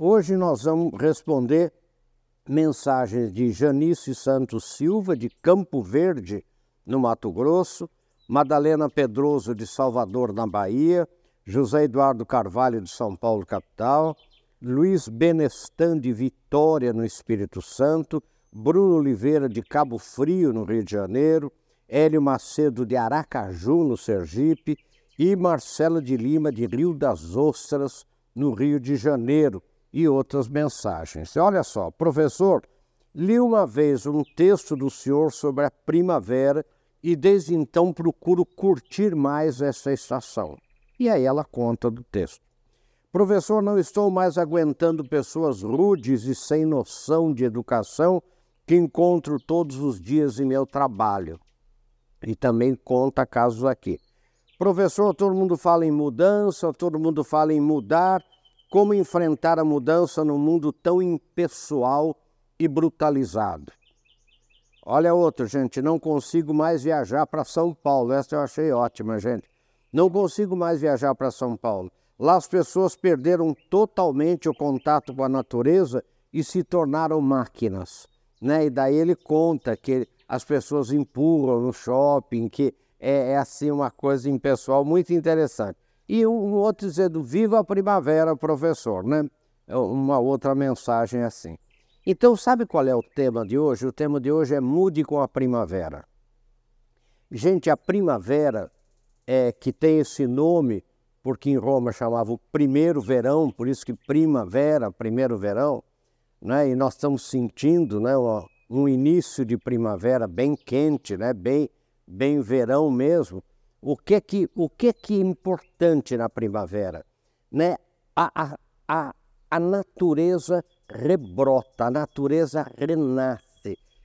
Hoje nós vamos responder mensagens de Janice Santos Silva, de Campo Verde, no Mato Grosso, Madalena Pedroso, de Salvador, na Bahia, José Eduardo Carvalho, de São Paulo, capital, Luiz Benestan, de Vitória, no Espírito Santo, Bruno Oliveira, de Cabo Frio, no Rio de Janeiro, Hélio Macedo, de Aracaju, no Sergipe, e Marcelo de Lima, de Rio das Ostras, no Rio de Janeiro, e outras mensagens. Olha só, professor, li uma vez um texto do senhor sobre a primavera e desde então procuro curtir mais essa estação. E aí ela conta do texto. Professor, não estou mais aguentando pessoas rudes e sem noção de educação que encontro todos os dias em meu trabalho. E também conta casos aqui. Professor, todo mundo fala em mudança, todo mundo fala em mudar. Como enfrentar a mudança num mundo tão impessoal e brutalizado? Olha outra, gente, não consigo mais viajar para São Paulo. Essa eu achei ótima, gente. Não consigo mais viajar para São Paulo. Lá as pessoas perderam totalmente o contato com a natureza e se tornaram máquinas. Né? E daí ele conta que as pessoas empurram no shopping, que é, é assim uma coisa impessoal muito interessante. E um outro dizendo, viva a primavera, professor, né? É uma outra mensagem assim. Então, sabe qual é o tema de hoje? O tema de hoje é Mude com a Primavera. Gente, a primavera é que tem esse nome porque em Roma chamava o primeiro verão, por isso que primavera, primeiro verão, né? E nós estamos sentindo, né, um início de primavera bem quente, né, bem bem verão mesmo. O que que o que que é importante na primavera, né? A, a, a, a natureza rebrota, a natureza renasce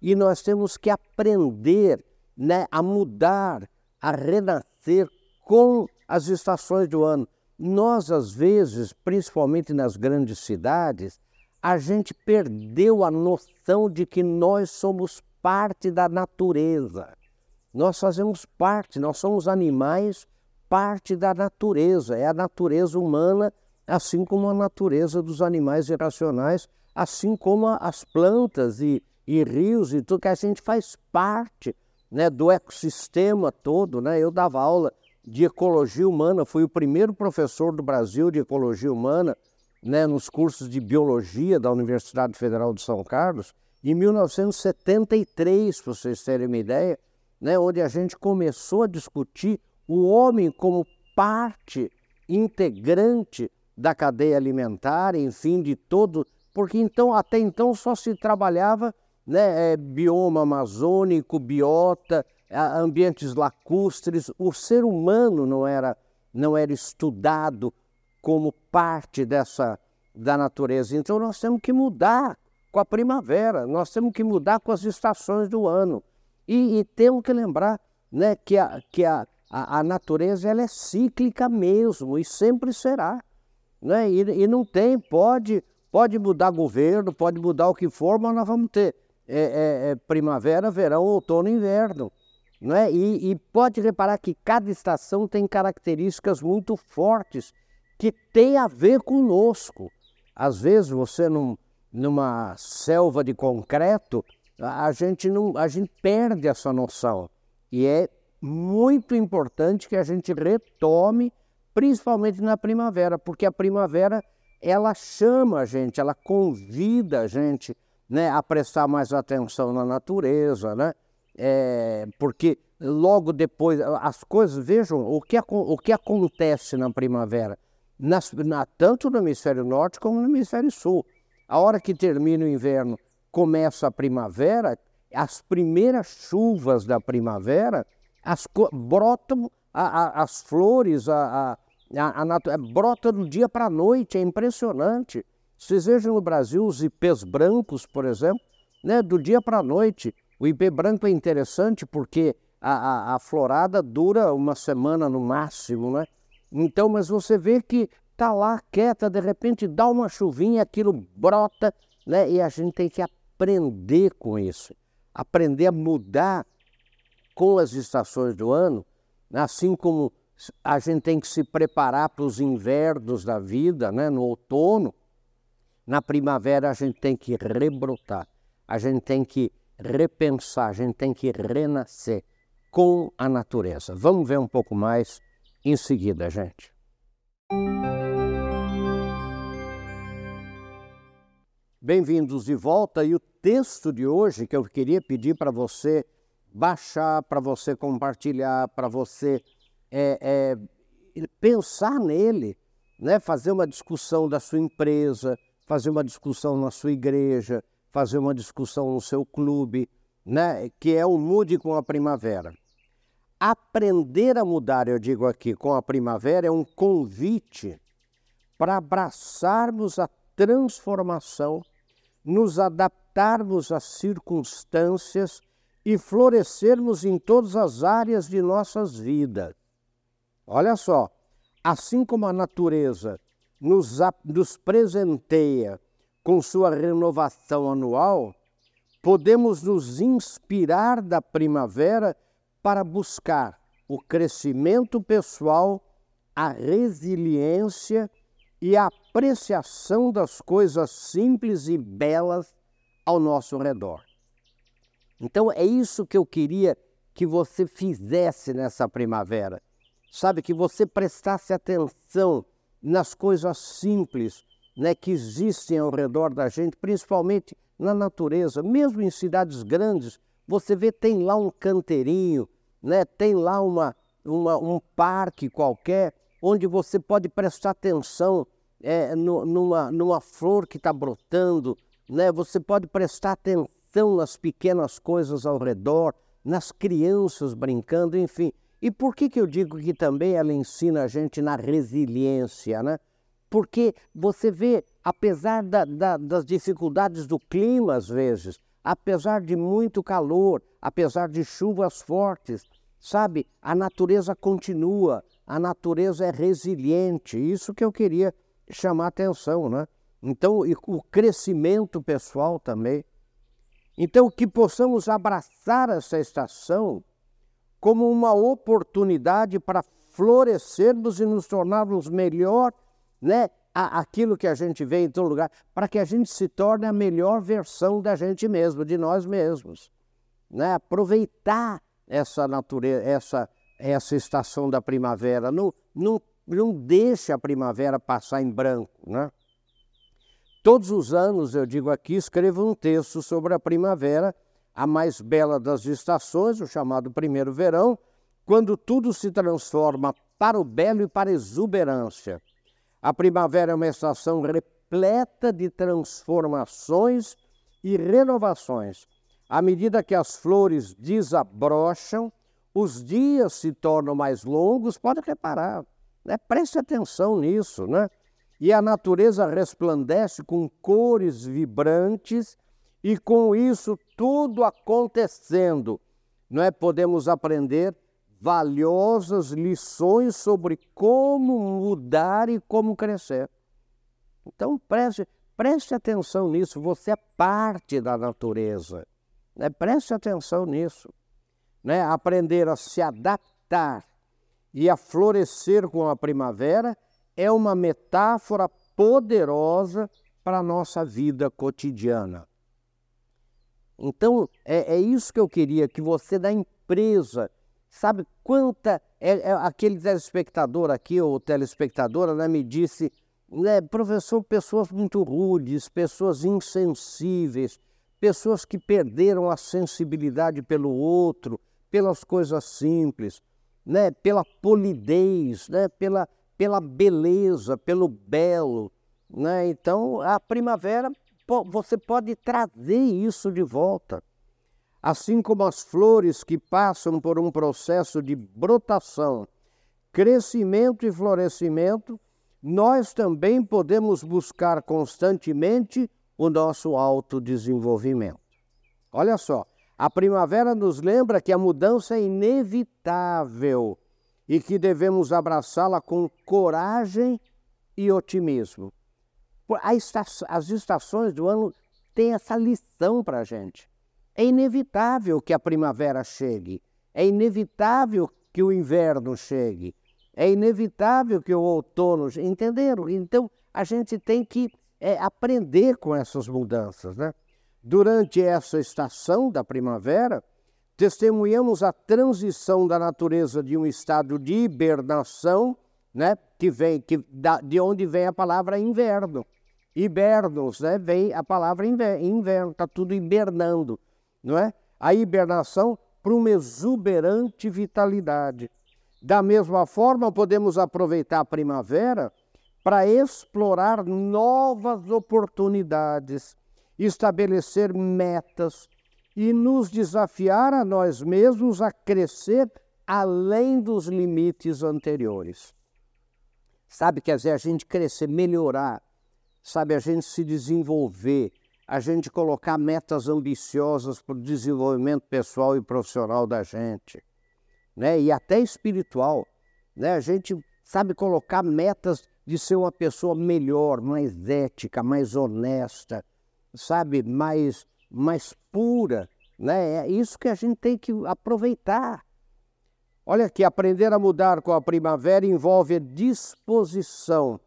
e nós temos que aprender, né, a mudar, a renascer com as estações do ano. Nós, às vezes, principalmente nas grandes cidades, a gente perdeu a noção de que nós somos parte da natureza. Nós fazemos parte, nós somos animais, parte da natureza. É a natureza humana, assim como a natureza dos animais irracionais, assim como as plantas e, e rios e tudo, que a gente faz parte né, do ecossistema todo. Né? Eu dava aula de ecologia humana, fui o primeiro professor do Brasil de ecologia humana né, nos cursos de biologia da Universidade Federal de São Carlos, em 1973, para vocês terem uma ideia, né, onde a gente começou a discutir o homem como parte integrante da cadeia alimentar, enfim, de todo, porque então até então só se trabalhava né, é, bioma amazônico, biota, ambientes lacustres, o ser humano não era, não era estudado como parte dessa da natureza. Então nós temos que mudar com a primavera, nós temos que mudar com as estações do ano. E, e temos que lembrar né, que, a, que a, a, a, natureza ela é cíclica mesmo e sempre será. Né? E, e não tem, pode, pode mudar governo, pode mudar o que for, mas nós vamos ter é, é, é primavera, verão, outono inverno. Né? E, e pode reparar que cada estação tem características muito fortes que têm a ver conosco. Às vezes você num, numa selva de concreto, a gente, não, a gente perde essa noção. E é muito importante que a gente retome, principalmente na primavera, porque a primavera ela chama a gente, ela convida a gente né, a prestar mais atenção na natureza, né? é, porque logo depois as coisas, vejam o que, o que acontece na primavera, na, tanto no hemisfério norte como no hemisfério sul. A hora que termina o inverno, começa a primavera, as primeiras chuvas da primavera, as, brotam a, a, as flores, a, a, brota do dia para a noite, é impressionante. Vocês vejam no Brasil os ipês brancos, por exemplo, né, do dia para a noite, o IP branco é interessante porque a, a, a, florada dura uma semana no máximo, né? Então, mas você vê que tá lá quieta, de repente dá uma chuvinha, aquilo brota, né? E a gente tem que aprender com isso, aprender a mudar com as estações do ano, assim como a gente tem que se preparar para os invernos da vida, né? No outono, Na primavera a gente tem que rebrotar, a gente tem que repensar, a gente tem que renascer com a natureza. Vamos ver um pouco mais em seguida, gente. Bem-vindos de volta e o texto de hoje que eu queria pedir para você baixar, para você compartilhar, para você é, é, pensar nele, né? fazer uma discussão da sua empresa, fazer uma discussão na sua igreja, fazer uma discussão no seu clube, né? que é o Mude com a Primavera. Aprender a mudar, eu digo aqui, com a primavera é um convite para abraçarmos a transformação, nos adaptarmos às circunstâncias e florescermos em todas as áreas de nossas vidas. Olha só, assim como a natureza nos, nos presenteia com sua renovação anual, podemos nos inspirar da primavera para buscar o crescimento pessoal, a resiliência e a apreciação das coisas simples e belas ao nosso redor. Então é isso que eu queria que você fizesse nessa primavera. Sabe, que você prestasse atenção nas coisas simples né, que existem ao redor da gente, principalmente na natureza. Mesmo em cidades grandes, você vê, tem lá um canteirinho, né, tem lá uma, uma um parque qualquer, onde você pode prestar atenção é, no, numa, numa flor que está brotando, né? você pode prestar atenção nas pequenas coisas ao redor, nas crianças brincando, enfim. E por que, que eu digo que também ela ensina a gente na resiliência, né? Porque você vê, apesar da, da, das dificuldades do clima, às vezes, apesar de muito calor, apesar de chuvas fortes, sabe, a natureza continua, a natureza é resiliente. Isso que eu queria chamar atenção, né? Então, o crescimento pessoal também. Então, que possamos abraçar essa estação como uma oportunidade para florescermos e nos tornarmos melhor, né? Aquilo que a gente vê em todo lugar, para que a gente se torne a melhor versão da gente mesmo, de nós mesmos. Né? Aproveitar essa natureza, essa, essa estação da primavera. Não, não, não deixe a primavera passar em branco. Né? Todos os anos, eu digo aqui, escrevo um texto sobre a primavera, a mais bela das estações, o chamado primeiro verão, quando tudo se transforma para o belo e para a exuberância. A primavera é uma estação repleta de transformações e renovações. À medida que as flores desabrocham, os dias se tornam mais longos, pode reparar, né? preste atenção nisso, né? E a natureza resplandece com cores vibrantes e com isso tudo acontecendo, não é? Podemos aprender valiosas lições sobre como mudar e como crescer. Então preste, preste atenção nisso, você é parte da natureza. Né? Preste atenção nisso. Né? Aprender a se adaptar e a florescer com a primavera é uma metáfora poderosa para a nossa vida cotidiana. Então, é, é, isso que eu queria, que você da empresa, sabe quanta. É, é, aquele telespectador aqui, ou telespectadora, né, me disse, né, professor, pessoas muito rudes, pessoas insensíveis, pessoas que perderam a sensibilidade pelo outro, pelas coisas simples, né? pela polidez, né? pela, pela beleza, pelo belo. Né? Então, a primavera, você pode trazer isso de volta. Assim como as flores que passam por um processo de brotação, crescimento e florescimento, nós também podemos buscar constantemente o nosso autodesenvolvimento. Olha só, a primavera nos lembra que a mudança é inevitável e que devemos abraçá-la com coragem e otimismo. As estações do ano têm essa lição para a gente. É inevitável que a primavera chegue, é inevitável que o inverno chegue, é inevitável que o outono. Entenderam? Então a gente tem que é aprender com essas mudanças. Né? Durante essa estação da primavera, testemunhamos a transição da natureza de um estado de hibernação, né, que vem que, da, de onde vem a palavra inverno. Hibernos, né, vem a palavra inverno, está tudo hibernando, não é? A hibernação para uma exuberante vitalidade. Da mesma forma, podemos aproveitar a primavera para explorar novas oportunidades, estabelecer metas e nos desafiar a nós mesmos a crescer além dos limites anteriores. Sabe, quer dizer, a gente crescer, melhorar, sabe, a gente se desenvolver, a gente colocar metas ambiciosas para o desenvolvimento pessoal e profissional da gente, né? E até espiritual, né? A gente sabe colocar metas de ser uma pessoa melhor, mais ética, mais honesta, sabe, mais mais pura, né? É isso que a gente tem que aproveitar. Olha aqui, aprender a mudar com a primavera envolve a disposição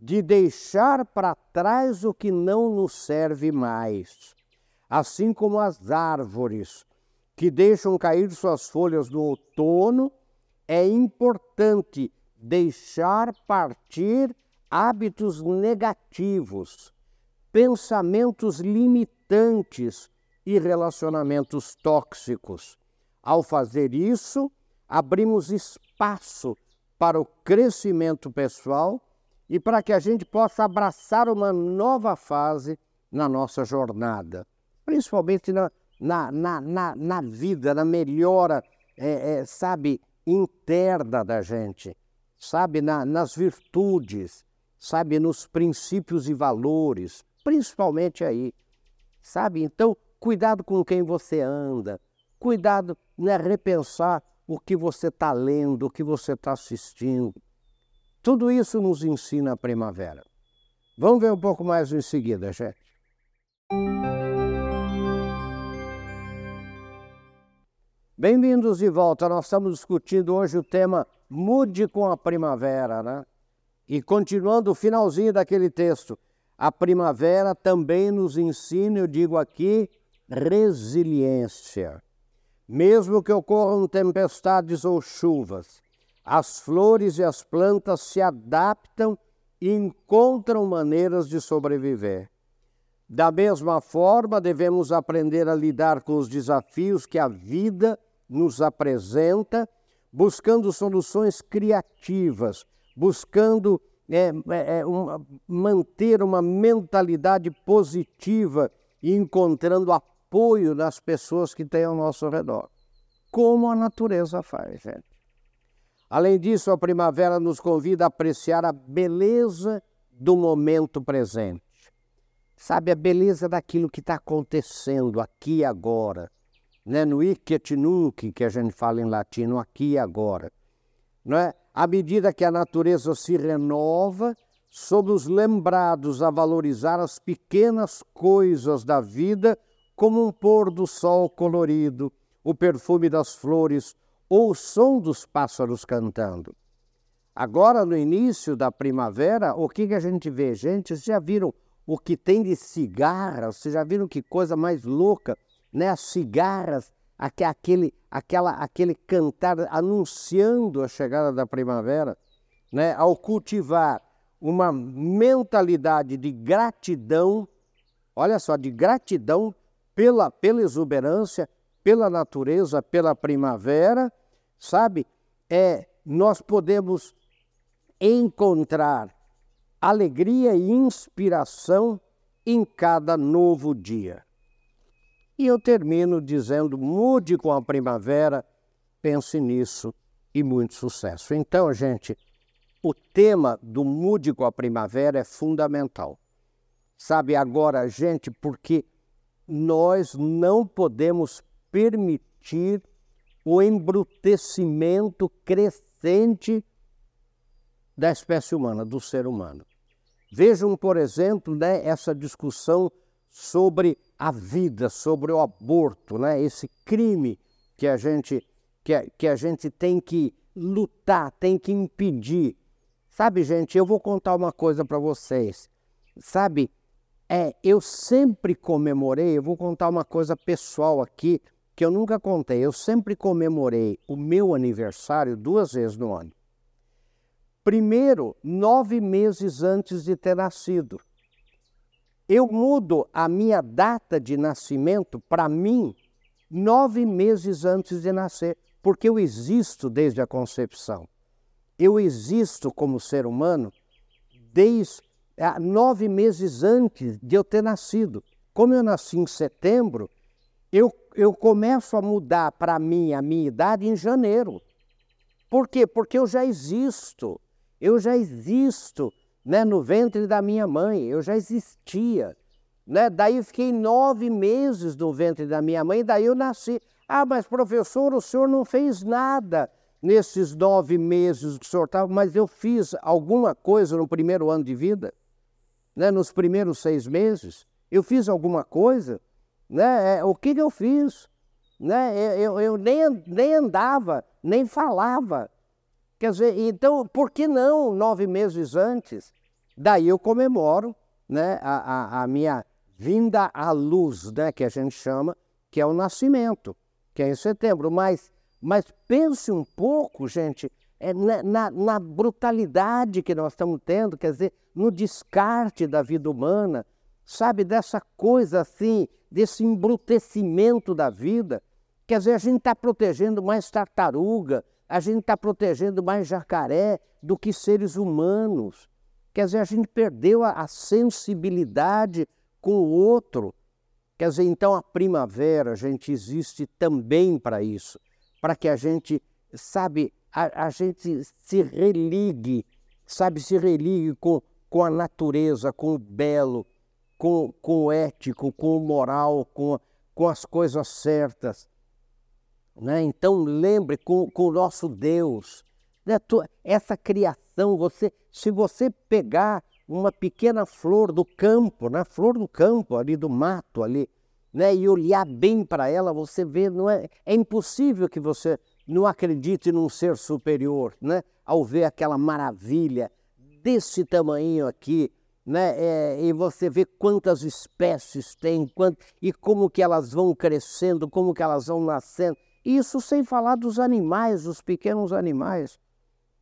de deixar para trás o que não nos serve mais. Assim como as árvores que deixam cair suas folhas no outono, é importante deixar partir hábitos negativos, pensamentos limitantes e relacionamentos tóxicos. Ao fazer isso, abrimos espaço para o crescimento pessoal e para que a gente possa abraçar uma nova fase na nossa jornada, principalmente na, na, na, na, na vida, na melhora, é, é, sabe, interna da gente, sabe, na, nas virtudes, sabe, nos princípios e valores, principalmente aí, sabe? Então, cuidado com quem você anda, cuidado, né, repensar o que você está lendo, o que você está assistindo, tudo isso nos ensina a primavera. Vamos ver um pouco mais em seguida, gente. Bem-vindos de volta. Nós estamos discutindo hoje o tema Mude com a Primavera, né? E continuando o finalzinho daquele texto, a primavera também nos ensina, eu digo aqui, resiliência. Mesmo que ocorram tempestades ou chuvas, as flores e as plantas se adaptam e encontram maneiras de sobreviver. Da mesma forma, devemos aprender a lidar com os desafios que a vida nos apresenta, buscando soluções criativas, buscando é, é, é manter uma mentalidade positiva e encontrando apoio nas pessoas que têm ao nosso redor, como a natureza faz, gente. Além disso, a primavera nos convida a apreciar a beleza do momento presente. Sabe, a beleza daquilo que está acontecendo aqui e agora. Né? No nunc, que a gente fala em latino, aqui e agora. Não é? À medida que a natureza se renova, somos lembrados a valorizar as pequenas coisas da vida, como um pôr do sol colorido, o perfume das flores, ou o som dos pássaros cantando. Agora, no início da primavera, o que, que a gente vê? Gente, vocês já viram o que tem de cigarras? Vocês já viram que coisa mais louca? Né? As cigarras, aquele, aquela, aquele cantar anunciando a chegada da primavera, né? ao cultivar uma mentalidade de gratidão, olha só, de gratidão pela, pela exuberância, pela natureza, pela primavera, sabe? É, nós podemos encontrar alegria e inspiração em cada novo dia. E eu termino dizendo: mude com a primavera, pense nisso e muito sucesso. Então, gente, o tema do Mude com a Primavera é fundamental. Sabe agora, gente, porque nós não podemos permitir o embrutecimento crescente da espécie humana, do ser humano. Vejam, por exemplo, né, essa discussão sobre a vida, sobre o aborto, né, esse crime que a gente, que a, que a gente tem que lutar, tem que impedir. Sabe, gente, eu vou contar uma coisa para vocês. sabe, é, eu sempre comemorei, eu vou contar uma coisa pessoal aqui, que eu nunca contei. Eu sempre comemorei o meu aniversário duas vezes no ano. Primeiro, nove meses antes de ter nascido. Eu mudo a minha data de nascimento para mim nove meses antes de nascer, porque eu existo desde a concepção. Eu existo como ser humano desde é, nove meses antes de eu ter nascido. Como eu nasci em setembro, eu, eu começo a mudar para mim a minha idade em janeiro. Por quê? Porque eu já existo. Eu já existo né, no ventre da minha mãe, eu já existia. Né? Daí eu fiquei nove meses no ventre da minha mãe, daí eu nasci. Ah, mas professor, o senhor não fez nada nesses nove meses que o senhor estava, mas eu fiz alguma coisa no primeiro ano de vida? né, nos primeiros seis meses? Eu fiz alguma coisa? Né? É, o que, que eu fiz? Né? Eu, eu nem, nem andava, nem falava. Quer dizer, então, por que não nove meses antes? Daí eu comemoro né, a, a, a minha vinda à luz, né, que a gente chama, que é o nascimento, que é em setembro. Mas, mas pense um pouco, gente, é na, na, na, brutalidade que nós estamos tendo, quer dizer, no descarte da vida humana, sabe, dessa coisa assim, desse embrutecimento da vida. Quer dizer, a gente está protegendo mais tartaruga, a gente está protegendo mais jacaré do que seres humanos. Quer dizer, a gente perdeu a, a sensibilidade com o outro. Quer dizer, então a primavera, a gente existe também para isso, para que a gente, sabe, a, a gente se religue, sabe, se religue com, com a natureza, com o belo, com, com o ético, com o moral, com, com as coisas certas. Né? Então lembre com, com o nosso Deus, né? essa criação, você, se você pegar uma pequena flor do campo, né? flor do campo ali do mato ali, né? e olhar bem para ela, você vê, não é, é impossível que você não acredite num ser superior, né? Ao ver aquela maravilha desse tamanho aqui, né? É, e você vê quantas espécies tem, quant, e como que elas vão crescendo, como que elas vão nascendo. Isso sem falar dos animais, dos pequenos animais.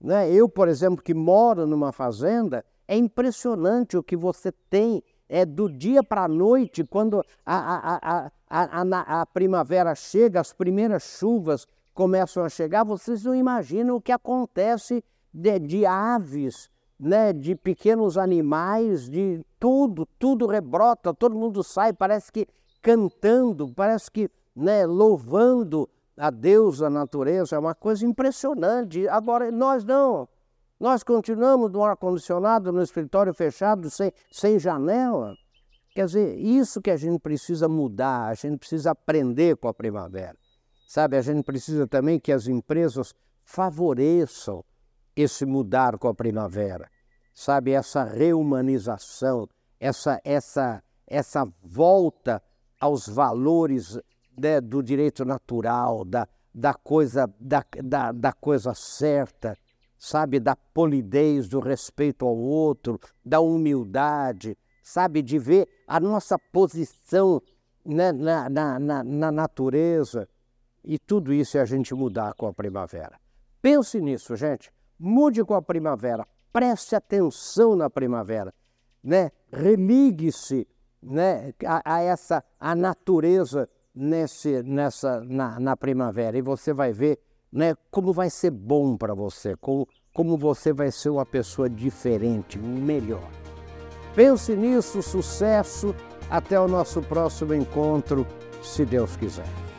Né? Eu, por exemplo, que moro numa fazenda, é impressionante o que você tem é do dia para a noite, quando a, a, a, a, primavera chega, as primeiras chuvas começam a chegar, vocês não imaginam o que acontece de, de aves, né, de pequenos animais, de tudo, tudo rebrota, todo mundo sai, parece que cantando, parece que né, louvando a Deus, a natureza, é uma coisa impressionante. Agora, nós não. Nós continuamos no ar-condicionado, no escritório fechado, sem, sem janela. Quer dizer, isso que a gente precisa mudar, a gente precisa aprender com a primavera. Sabe, a gente precisa também que as empresas favoreçam esse mudar com a primavera. Sabe, essa reumanização, essa, essa, essa volta aos valores né, do direito natural, da, da, coisa, da, da, da coisa certa, sabe, da polidez, do respeito ao outro, da humildade, sabe, de ver a nossa posição né, na, na, na, na natureza, e tudo isso é a gente mudar com a primavera. Pense nisso, gente. Mude com a primavera. Preste atenção na primavera. Né? Religue-se né, a, a, essa a natureza nesse, nessa, na, na, primavera. E você vai ver né, como vai ser bom para você, como, como você vai ser uma pessoa diferente, melhor. Pense nisso, sucesso. Até o nosso próximo encontro, se Deus quiser.